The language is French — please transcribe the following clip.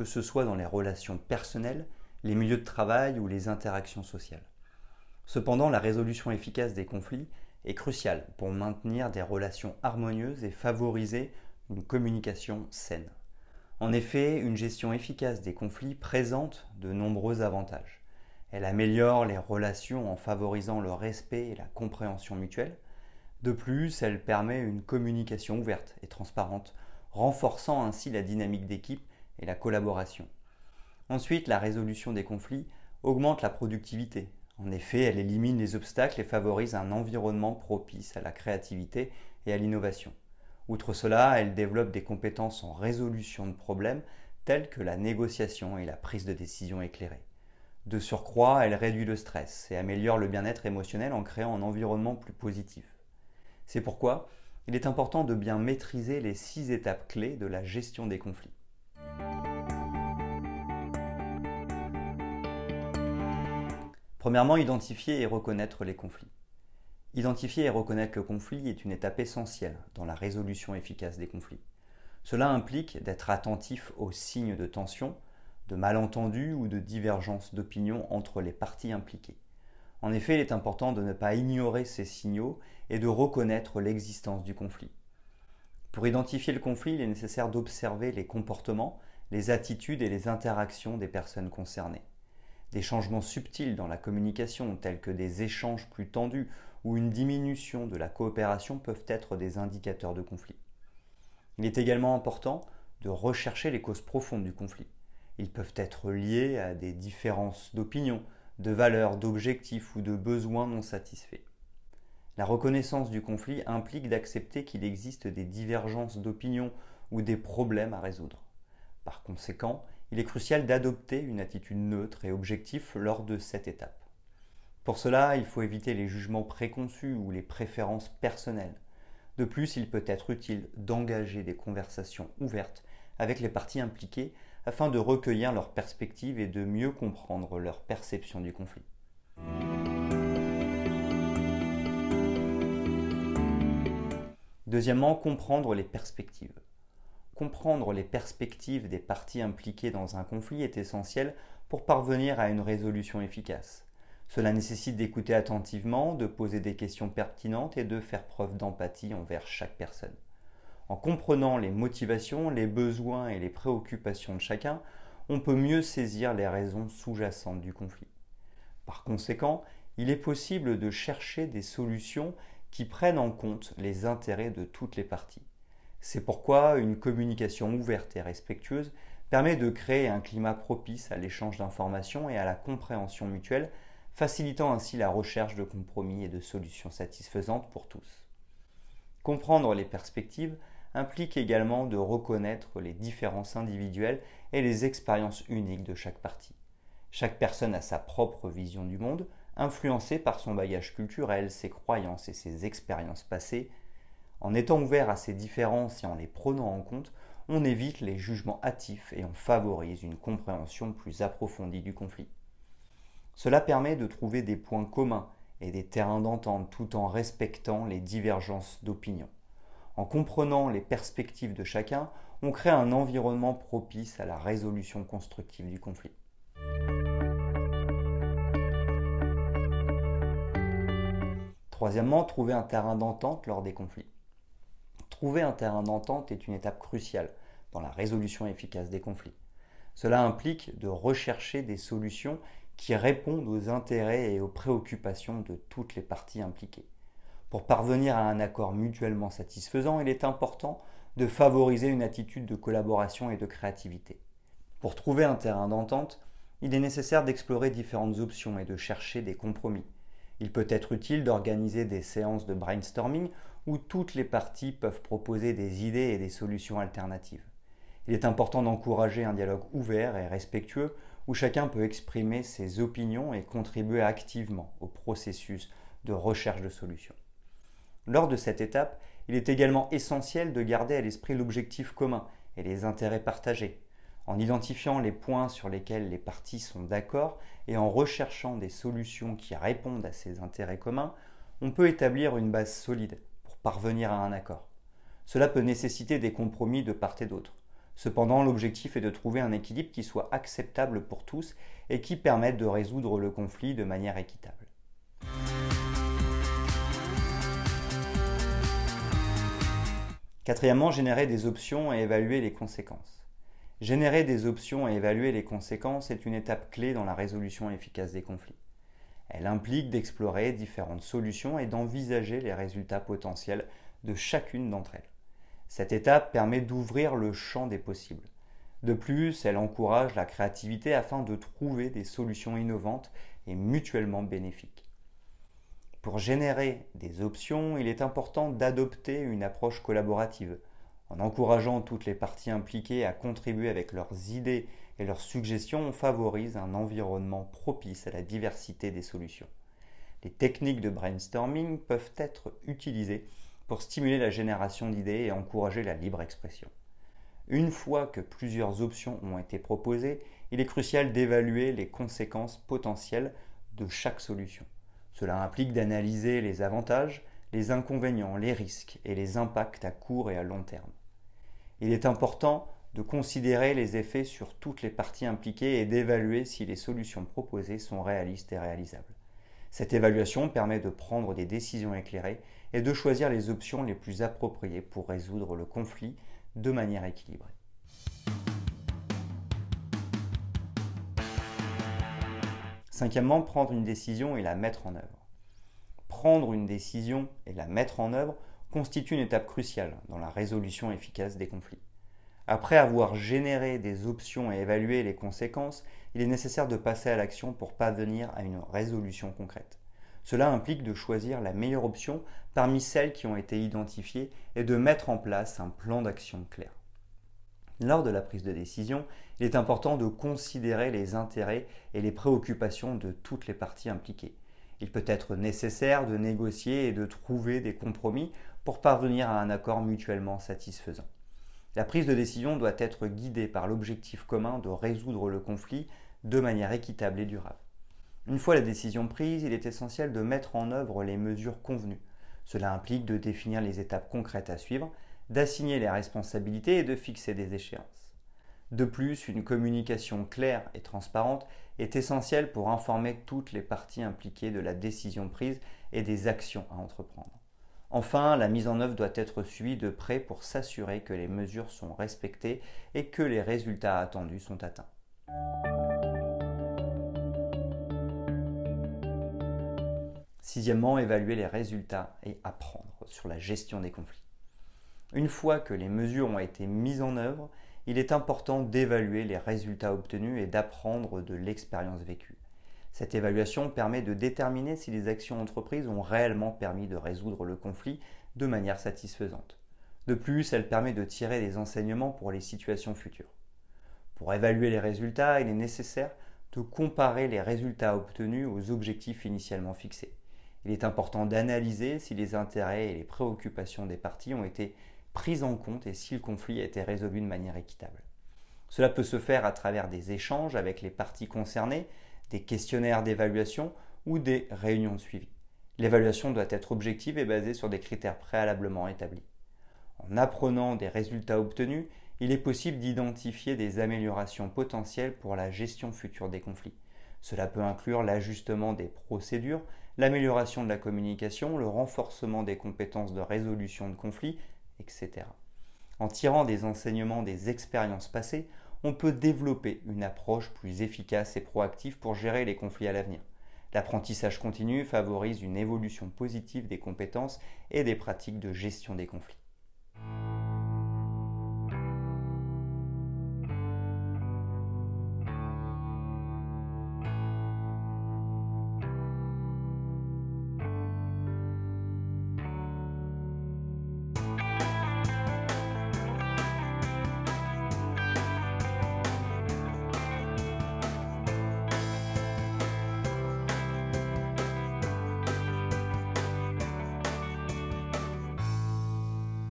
que ce soit dans les relations personnelles, les milieux de travail ou les interactions sociales. Cependant, la résolution efficace des conflits est cruciale pour maintenir des relations harmonieuses et favoriser une communication saine. En effet, une gestion efficace des conflits présente de nombreux avantages. Elle améliore les relations en favorisant le respect et la compréhension mutuelle. De plus, elle permet une communication ouverte et transparente renforçant ainsi la dynamique d'équipe et la collaboration. Ensuite, la résolution des conflits augmente la productivité. En effet, elle élimine les obstacles et favorise un environnement propice à la créativité et à l'innovation. Outre cela, elle développe des compétences en résolution de problèmes telles que la négociation et la prise de décision éclairée. De surcroît, elle réduit le stress et améliore le bien-être émotionnel en créant un environnement plus positif. C'est pourquoi il est important de bien maîtriser les six étapes clés de la gestion des conflits. Premièrement, identifier et reconnaître les conflits. Identifier et reconnaître le conflit est une étape essentielle dans la résolution efficace des conflits. Cela implique d'être attentif aux signes de tension, de malentendus ou de divergence d'opinion entre les parties impliquées. En effet, il est important de ne pas ignorer ces signaux et de reconnaître l'existence du conflit. Pour identifier le conflit, il est nécessaire d'observer les comportements, les attitudes et les interactions des personnes concernées. Des changements subtils dans la communication, tels que des échanges plus tendus ou une diminution de la coopération, peuvent être des indicateurs de conflit. Il est également important de rechercher les causes profondes du conflit. Ils peuvent être liés à des différences d'opinion, de valeurs, d'objectifs ou de besoins non satisfaits. La reconnaissance du conflit implique d'accepter qu'il existe des divergences d'opinion ou des problèmes à résoudre. Par conséquent, il est crucial d'adopter une attitude neutre et objective lors de cette étape. Pour cela, il faut éviter les jugements préconçus ou les préférences personnelles. De plus, il peut être utile d'engager des conversations ouvertes avec les parties impliquées afin de recueillir leurs perspectives et de mieux comprendre leur perception du conflit. Deuxièmement, comprendre les perspectives. Comprendre les perspectives des parties impliquées dans un conflit est essentiel pour parvenir à une résolution efficace. Cela nécessite d'écouter attentivement, de poser des questions pertinentes et de faire preuve d'empathie envers chaque personne. En comprenant les motivations, les besoins et les préoccupations de chacun, on peut mieux saisir les raisons sous-jacentes du conflit. Par conséquent, il est possible de chercher des solutions qui prennent en compte les intérêts de toutes les parties. C'est pourquoi une communication ouverte et respectueuse permet de créer un climat propice à l'échange d'informations et à la compréhension mutuelle, facilitant ainsi la recherche de compromis et de solutions satisfaisantes pour tous. Comprendre les perspectives implique également de reconnaître les différences individuelles et les expériences uniques de chaque partie. Chaque personne a sa propre vision du monde, influencée par son bagage culturel, ses croyances et ses expériences passées. En étant ouvert à ces différences et en les prenant en compte, on évite les jugements hâtifs et on favorise une compréhension plus approfondie du conflit. Cela permet de trouver des points communs et des terrains d'entente tout en respectant les divergences d'opinion. En comprenant les perspectives de chacun, on crée un environnement propice à la résolution constructive du conflit. Troisièmement, trouver un terrain d'entente lors des conflits. Trouver un terrain d'entente est une étape cruciale dans la résolution efficace des conflits. Cela implique de rechercher des solutions qui répondent aux intérêts et aux préoccupations de toutes les parties impliquées. Pour parvenir à un accord mutuellement satisfaisant, il est important de favoriser une attitude de collaboration et de créativité. Pour trouver un terrain d'entente, il est nécessaire d'explorer différentes options et de chercher des compromis. Il peut être utile d'organiser des séances de brainstorming où toutes les parties peuvent proposer des idées et des solutions alternatives. Il est important d'encourager un dialogue ouvert et respectueux où chacun peut exprimer ses opinions et contribuer activement au processus de recherche de solutions. Lors de cette étape, il est également essentiel de garder à l'esprit l'objectif commun et les intérêts partagés. En identifiant les points sur lesquels les parties sont d'accord et en recherchant des solutions qui répondent à ces intérêts communs, on peut établir une base solide parvenir à un accord. Cela peut nécessiter des compromis de part et d'autre. Cependant, l'objectif est de trouver un équilibre qui soit acceptable pour tous et qui permette de résoudre le conflit de manière équitable. Quatrièmement, générer des options et évaluer les conséquences. Générer des options et évaluer les conséquences est une étape clé dans la résolution efficace des conflits. Elle implique d'explorer différentes solutions et d'envisager les résultats potentiels de chacune d'entre elles. Cette étape permet d'ouvrir le champ des possibles. De plus, elle encourage la créativité afin de trouver des solutions innovantes et mutuellement bénéfiques. Pour générer des options, il est important d'adopter une approche collaborative, en encourageant toutes les parties impliquées à contribuer avec leurs idées et leurs suggestions, on favorise un environnement propice à la diversité des solutions. Les techniques de brainstorming peuvent être utilisées pour stimuler la génération d'idées et encourager la libre expression. Une fois que plusieurs options ont été proposées, il est crucial d'évaluer les conséquences potentielles de chaque solution. Cela implique d'analyser les avantages, les inconvénients, les risques et les impacts à court et à long terme. Il est important de considérer les effets sur toutes les parties impliquées et d'évaluer si les solutions proposées sont réalistes et réalisables. Cette évaluation permet de prendre des décisions éclairées et de choisir les options les plus appropriées pour résoudre le conflit de manière équilibrée. Cinquièmement, prendre une décision et la mettre en œuvre. Prendre une décision et la mettre en œuvre constitue une étape cruciale dans la résolution efficace des conflits. Après avoir généré des options et évalué les conséquences, il est nécessaire de passer à l'action pour parvenir à une résolution concrète. Cela implique de choisir la meilleure option parmi celles qui ont été identifiées et de mettre en place un plan d'action clair. Lors de la prise de décision, il est important de considérer les intérêts et les préoccupations de toutes les parties impliquées. Il peut être nécessaire de négocier et de trouver des compromis pour parvenir à un accord mutuellement satisfaisant. La prise de décision doit être guidée par l'objectif commun de résoudre le conflit de manière équitable et durable. Une fois la décision prise, il est essentiel de mettre en œuvre les mesures convenues. Cela implique de définir les étapes concrètes à suivre, d'assigner les responsabilités et de fixer des échéances. De plus, une communication claire et transparente est essentielle pour informer toutes les parties impliquées de la décision prise et des actions à entreprendre. Enfin, la mise en œuvre doit être suivie de près pour s'assurer que les mesures sont respectées et que les résultats attendus sont atteints. Sixièmement, évaluer les résultats et apprendre sur la gestion des conflits. Une fois que les mesures ont été mises en œuvre, il est important d'évaluer les résultats obtenus et d'apprendre de l'expérience vécue. Cette évaluation permet de déterminer si les actions entreprises ont réellement permis de résoudre le conflit de manière satisfaisante. De plus, elle permet de tirer des enseignements pour les situations futures. Pour évaluer les résultats, il est nécessaire de comparer les résultats obtenus aux objectifs initialement fixés. Il est important d'analyser si les intérêts et les préoccupations des parties ont été pris en compte et si le conflit a été résolu de manière équitable. Cela peut se faire à travers des échanges avec les parties concernées des questionnaires d'évaluation ou des réunions de suivi. L'évaluation doit être objective et basée sur des critères préalablement établis. En apprenant des résultats obtenus, il est possible d'identifier des améliorations potentielles pour la gestion future des conflits. Cela peut inclure l'ajustement des procédures, l'amélioration de la communication, le renforcement des compétences de résolution de conflits, etc. En tirant des enseignements des expériences passées, on peut développer une approche plus efficace et proactive pour gérer les conflits à l'avenir. L'apprentissage continu favorise une évolution positive des compétences et des pratiques de gestion des conflits.